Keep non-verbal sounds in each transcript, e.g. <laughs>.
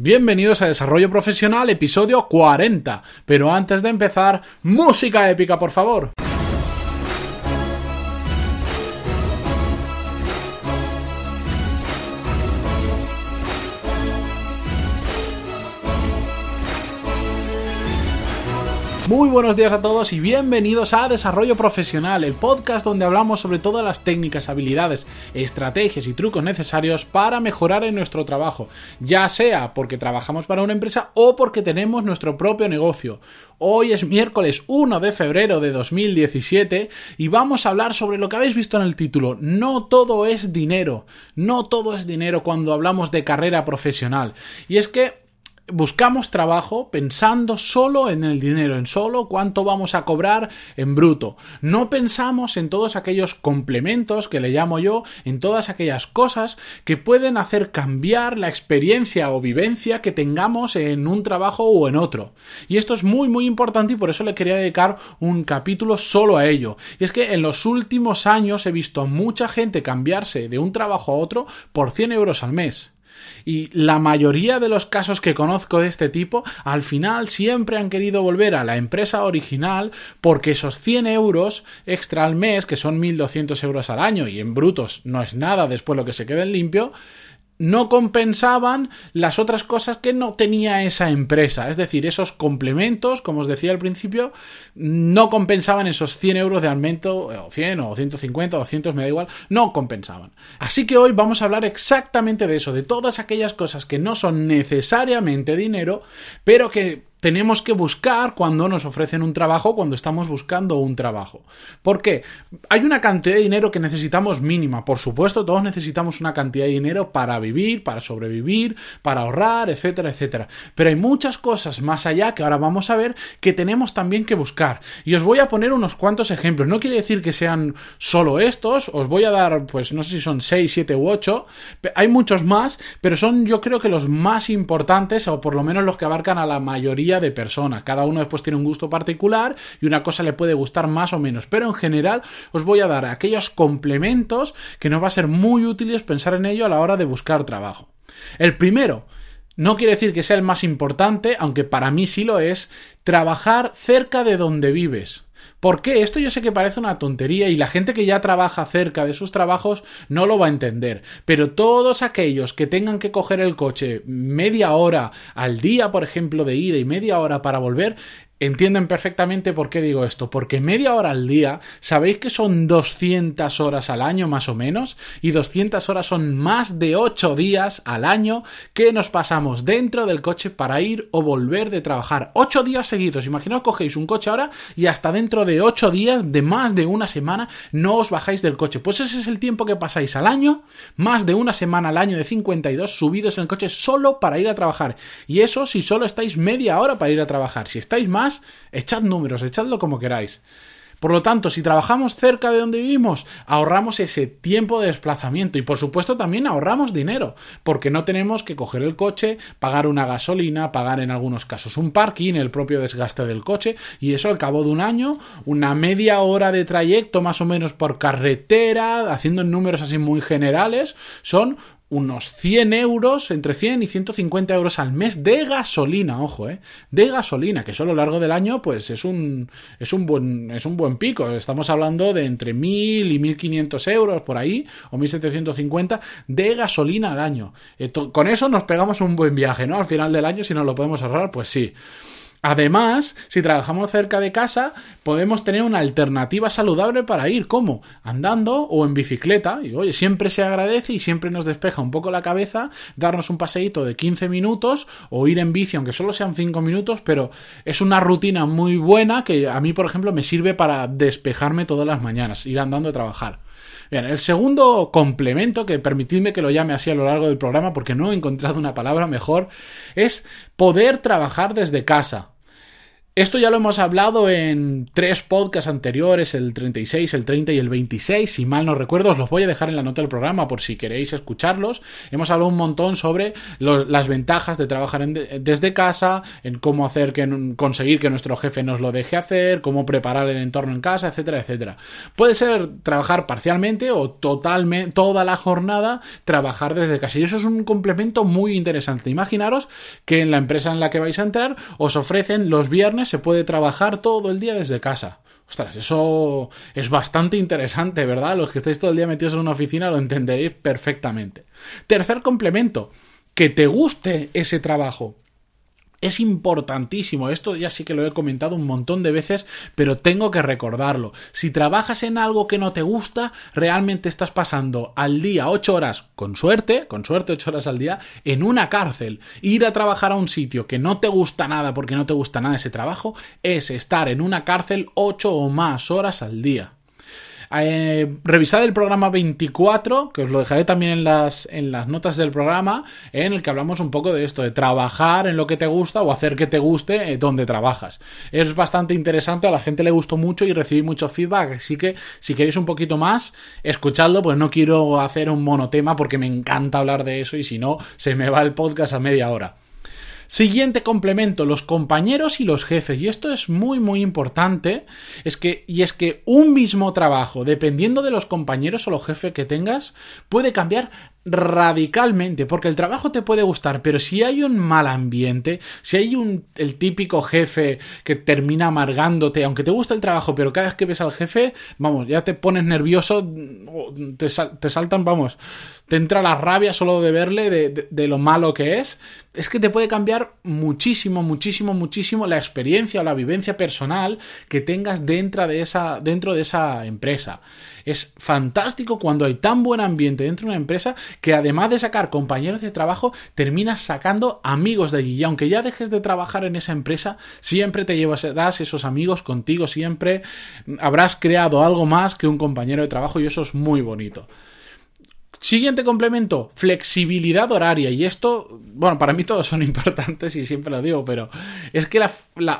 Bienvenidos a Desarrollo Profesional, episodio 40. Pero antes de empezar, música épica, por favor. Muy buenos días a todos y bienvenidos a Desarrollo Profesional, el podcast donde hablamos sobre todas las técnicas, habilidades, estrategias y trucos necesarios para mejorar en nuestro trabajo, ya sea porque trabajamos para una empresa o porque tenemos nuestro propio negocio. Hoy es miércoles 1 de febrero de 2017 y vamos a hablar sobre lo que habéis visto en el título. No todo es dinero, no todo es dinero cuando hablamos de carrera profesional. Y es que buscamos trabajo pensando solo en el dinero, en solo cuánto vamos a cobrar en bruto. No pensamos en todos aquellos complementos que le llamo yo, en todas aquellas cosas que pueden hacer cambiar la experiencia o vivencia que tengamos en un trabajo o en otro. Y esto es muy muy importante y por eso le quería dedicar un capítulo solo a ello. Y es que en los últimos años he visto a mucha gente cambiarse de un trabajo a otro por 100 euros al mes. Y la mayoría de los casos que conozco de este tipo, al final siempre han querido volver a la empresa original porque esos 100 euros extra al mes, que son 1.200 euros al año y en brutos no es nada después lo que se quede en limpio, no compensaban las otras cosas que no tenía esa empresa. Es decir, esos complementos, como os decía al principio, no compensaban esos 100 euros de aumento, o 100 o 150 o 200, me da igual, no compensaban. Así que hoy vamos a hablar exactamente de eso, de todas aquellas cosas que no son necesariamente dinero, pero que tenemos que buscar cuando nos ofrecen un trabajo, cuando estamos buscando un trabajo. ¿Por qué? Hay una cantidad de dinero que necesitamos mínima. Por supuesto, todos necesitamos una cantidad de dinero para vivir, para sobrevivir, para ahorrar, etcétera, etcétera. Pero hay muchas cosas más allá que ahora vamos a ver que tenemos también que buscar. Y os voy a poner unos cuantos ejemplos. No quiere decir que sean solo estos. Os voy a dar, pues no sé si son 6, 7 u 8. Hay muchos más, pero son yo creo que los más importantes, o por lo menos los que abarcan a la mayoría de personas. Cada uno después tiene un gusto particular y una cosa le puede gustar más o menos. Pero en general os voy a dar aquellos complementos que nos va a ser muy útiles pensar en ello a la hora de buscar trabajo. El primero, no quiere decir que sea el más importante, aunque para mí sí lo es, trabajar cerca de donde vives. ¿Por qué? Esto yo sé que parece una tontería y la gente que ya trabaja cerca de sus trabajos no lo va a entender. Pero todos aquellos que tengan que coger el coche media hora al día, por ejemplo, de ida y media hora para volver, Entienden perfectamente por qué digo esto, porque media hora al día, ¿sabéis que son 200 horas al año más o menos? Y 200 horas son más de 8 días al año que nos pasamos dentro del coche para ir o volver de trabajar. 8 días seguidos, imaginaos cogéis un coche ahora y hasta dentro de 8 días, de más de una semana, no os bajáis del coche. Pues ese es el tiempo que pasáis al año, más de una semana al año de 52 subidos en el coche solo para ir a trabajar. Y eso si solo estáis media hora para ir a trabajar. Si estáis más, echad números, echadlo como queráis. Por lo tanto, si trabajamos cerca de donde vivimos, ahorramos ese tiempo de desplazamiento y por supuesto también ahorramos dinero, porque no tenemos que coger el coche, pagar una gasolina, pagar en algunos casos un parking, el propio desgaste del coche y eso al cabo de un año, una media hora de trayecto más o menos por carretera, haciendo números así muy generales, son unos 100 euros, entre 100 y 150 euros al mes de gasolina, ojo, eh, de gasolina, que eso a lo largo del año, pues es un, es un buen, es un buen pico. Estamos hablando de entre 1000 y 1500 euros por ahí, o 1750 de gasolina al año. con eso nos pegamos un buen viaje, ¿no? Al final del año, si nos lo podemos ahorrar, pues sí. Además, si trabajamos cerca de casa, podemos tener una alternativa saludable para ir, ¿cómo? Andando o en bicicleta. Y oye, siempre se agradece y siempre nos despeja un poco la cabeza darnos un paseíto de 15 minutos o ir en bici, aunque solo sean 5 minutos, pero es una rutina muy buena que a mí, por ejemplo, me sirve para despejarme todas las mañanas, ir andando a trabajar. Bien, el segundo complemento, que permitidme que lo llame así a lo largo del programa porque no he encontrado una palabra mejor, es poder trabajar desde casa. Esto ya lo hemos hablado en tres podcasts anteriores, el 36, el 30 y el 26, si mal no recuerdo, os los voy a dejar en la nota del programa por si queréis escucharlos. Hemos hablado un montón sobre las ventajas de trabajar desde casa, en cómo hacer que conseguir que nuestro jefe nos lo deje hacer, cómo preparar el entorno en casa, etcétera, etcétera. Puede ser trabajar parcialmente o totalmente toda la jornada trabajar desde casa y eso es un complemento muy interesante. Imaginaros que en la empresa en la que vais a entrar os ofrecen los viernes se puede trabajar todo el día desde casa. Ostras, eso es bastante interesante, ¿verdad? Los que estáis todo el día metidos en una oficina lo entenderéis perfectamente. Tercer complemento, que te guste ese trabajo. Es importantísimo, esto ya sí que lo he comentado un montón de veces, pero tengo que recordarlo. Si trabajas en algo que no te gusta, realmente estás pasando al día 8 horas, con suerte, con suerte 8 horas al día, en una cárcel. Ir a trabajar a un sitio que no te gusta nada porque no te gusta nada ese trabajo, es estar en una cárcel 8 o más horas al día. Eh, revisad el programa 24, que os lo dejaré también en las, en las notas del programa, en el que hablamos un poco de esto, de trabajar en lo que te gusta o hacer que te guste eh, donde trabajas. Es bastante interesante, a la gente le gustó mucho y recibí mucho feedback, así que si queréis un poquito más, escuchadlo, pues no quiero hacer un monotema porque me encanta hablar de eso y si no, se me va el podcast a media hora. Siguiente complemento, los compañeros y los jefes. Y esto es muy, muy importante. Es que, y es que un mismo trabajo, dependiendo de los compañeros o los jefes que tengas, puede cambiar radicalmente, porque el trabajo te puede gustar, pero si hay un mal ambiente, si hay un el típico jefe que termina amargándote, aunque te gusta el trabajo, pero cada vez que ves al jefe, vamos, ya te pones nervioso, te, te saltan, vamos, te entra la rabia solo de verle, de, de, lo malo que es, es que te puede cambiar muchísimo, muchísimo, muchísimo la experiencia o la vivencia personal que tengas dentro de esa, dentro de esa empresa. Es fantástico cuando hay tan buen ambiente dentro de una empresa que además de sacar compañeros de trabajo, terminas sacando amigos de allí. Y aunque ya dejes de trabajar en esa empresa, siempre te llevarás esos amigos contigo, siempre habrás creado algo más que un compañero de trabajo y eso es muy bonito. Siguiente complemento, flexibilidad horaria. Y esto, bueno, para mí todos son <laughs> importantes y siempre lo digo, pero es que la,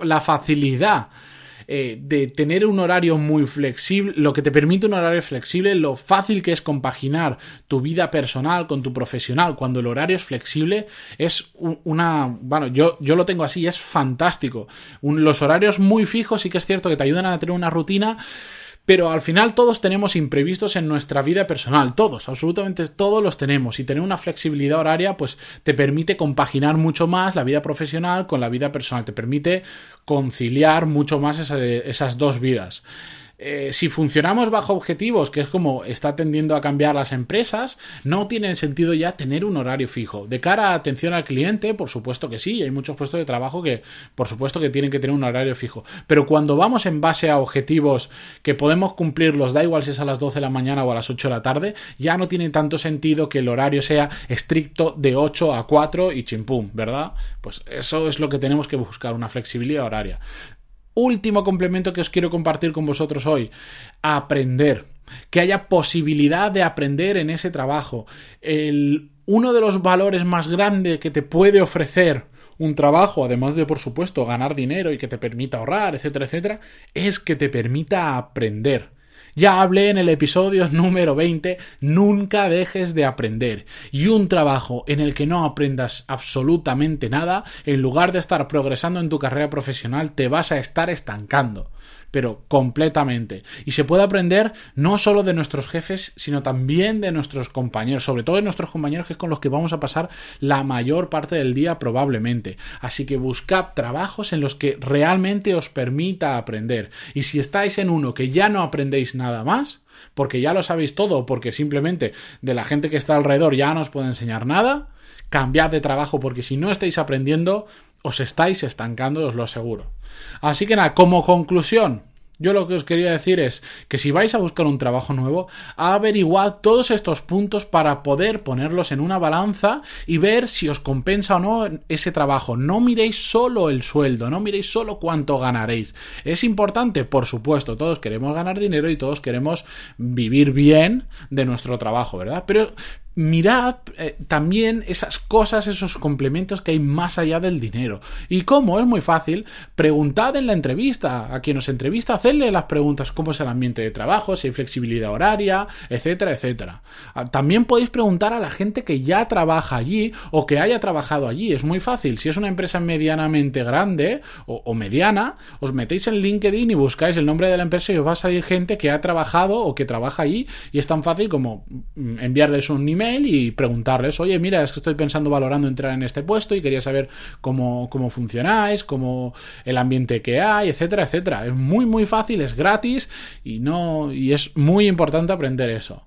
la facilidad eh, de tener un horario muy flexible, lo que te permite un horario flexible, lo fácil que es compaginar tu vida personal con tu profesional cuando el horario es flexible, es una, bueno, yo, yo lo tengo así, es fantástico. los horarios muy fijos sí que es cierto que te ayudan a tener una rutina pero al final todos tenemos imprevistos en nuestra vida personal, todos, absolutamente todos los tenemos. Y tener una flexibilidad horaria, pues te permite compaginar mucho más la vida profesional con la vida personal, te permite conciliar mucho más esas dos vidas. Eh, si funcionamos bajo objetivos, que es como está tendiendo a cambiar las empresas, no tiene sentido ya tener un horario fijo. De cara a atención al cliente, por supuesto que sí, hay muchos puestos de trabajo que, por supuesto, que tienen que tener un horario fijo. Pero cuando vamos en base a objetivos que podemos cumplirlos, da igual si es a las 12 de la mañana o a las 8 de la tarde, ya no tiene tanto sentido que el horario sea estricto de 8 a 4 y chimpum, ¿verdad? Pues eso es lo que tenemos que buscar, una flexibilidad horaria. Último complemento que os quiero compartir con vosotros hoy. Aprender. Que haya posibilidad de aprender en ese trabajo. El, uno de los valores más grandes que te puede ofrecer un trabajo, además de, por supuesto, ganar dinero y que te permita ahorrar, etcétera, etcétera, es que te permita aprender. Ya hablé en el episodio <laughs> número 20, nunca dejes de aprender. Y un trabajo en el que no aprendas absolutamente nada, en lugar de estar progresando en tu carrera profesional, te vas a estar estancando pero completamente. Y se puede aprender no solo de nuestros jefes, sino también de nuestros compañeros, sobre todo de nuestros compañeros que es con los que vamos a pasar la mayor parte del día probablemente. Así que buscad trabajos en los que realmente os permita aprender. Y si estáis en uno que ya no aprendéis nada más, porque ya lo sabéis todo, porque simplemente de la gente que está alrededor ya no os puede enseñar nada, cambiad de trabajo, porque si no estáis aprendiendo, os estáis estancando, os lo aseguro. Así que nada, como conclusión, yo lo que os quería decir es que si vais a buscar un trabajo nuevo, averiguad todos estos puntos para poder ponerlos en una balanza y ver si os compensa o no ese trabajo. No miréis solo el sueldo, no miréis solo cuánto ganaréis. Es importante, por supuesto, todos queremos ganar dinero y todos queremos vivir bien de nuestro trabajo, ¿verdad? Pero mirad eh, también esas cosas, esos complementos que hay más allá del dinero. ¿Y cómo? Es muy fácil. Preguntad en la entrevista. A quien os entrevista, hacedle las preguntas cómo es el ambiente de trabajo, si hay flexibilidad horaria, etcétera, etcétera. Ah, también podéis preguntar a la gente que ya trabaja allí o que haya trabajado allí. Es muy fácil. Si es una empresa medianamente grande o, o mediana, os metéis en LinkedIn y buscáis el nombre de la empresa y os va a salir gente que ha trabajado o que trabaja allí y es tan fácil como mm, enviarles un email y preguntarles, oye, mira, es que estoy pensando, valorando entrar en este puesto y quería saber cómo, cómo funcionáis, cómo el ambiente que hay, etcétera, etcétera. Es muy, muy fácil, es gratis y no, y es muy importante aprender eso.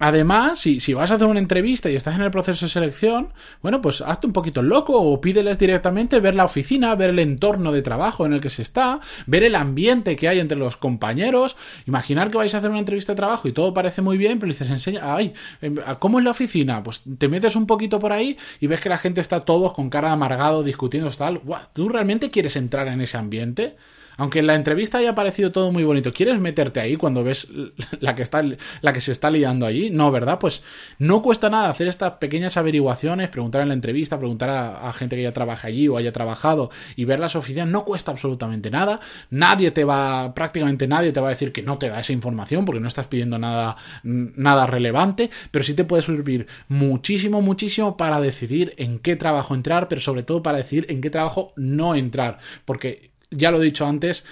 Además, si, si, vas a hacer una entrevista y estás en el proceso de selección, bueno, pues hazte un poquito loco o pídeles directamente ver la oficina, ver el entorno de trabajo en el que se está, ver el ambiente que hay entre los compañeros. Imaginar que vais a hacer una entrevista de trabajo y todo parece muy bien, pero dices, enseña, ay, em, ¿cómo es la oficina? Pues te metes un poquito por ahí y ves que la gente está todos con cara amargado, discutiendo, tal. ¿Tú realmente quieres entrar en ese ambiente? Aunque en la entrevista haya parecido todo muy bonito, ¿quieres meterte ahí cuando ves <laughs> la que, está, la que se está liando allí? No, ¿verdad? Pues no cuesta nada hacer estas pequeñas averiguaciones, preguntar en la entrevista, preguntar a, gente que ya trabaja allí o haya trabajado y ver las oficinas, no cuesta absolutamente nada. Nadie te va, prácticamente nadie te va a decir que no te da esa información porque no estás pidiendo nada, nada relevante, pero sí te puede servir muchísimo, muchísimo para decidir en qué trabajo entrar, pero sobre todo para decidir en qué trabajo no entrar. Porque ya lo he dicho antes,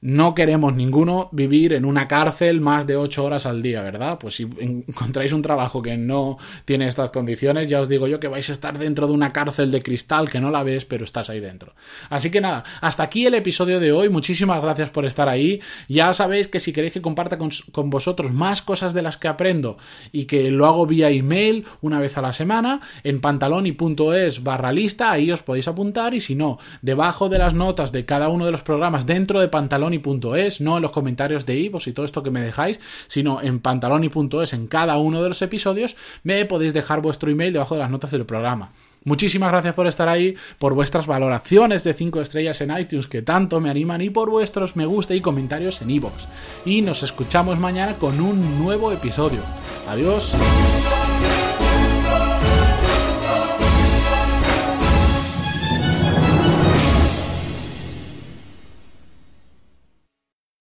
no queremos ninguno vivir en una cárcel más de ocho horas al día, ¿verdad? Pues si encontráis un trabajo que no tiene estas condiciones, ya os digo yo que vais a estar dentro de una cárcel de cristal que no la ves, pero estás ahí dentro. Así que nada, hasta aquí el episodio de hoy. Muchísimas gracias por estar ahí. Ya sabéis que si queréis que comparta con, vosotros más cosas de las que aprendo y que lo hago vía email una vez a la semana, en pantaloni.es barra lista, ahí os podéis apuntar y si no, debajo de las notas de cada uno de los programas dentro de pantalón pantaloni.es, no en los comentarios de Ivos y todo esto que me dejáis, sino en pantaloni.es en cada uno de los episodios, me podéis dejar vuestro email debajo de las notas del programa. Muchísimas gracias por estar ahí, por vuestras valoraciones de 5 estrellas en iTunes que tanto me animan y por vuestros me gusta y comentarios en iVoox. Y nos escuchamos mañana con un nuevo episodio. Adiós.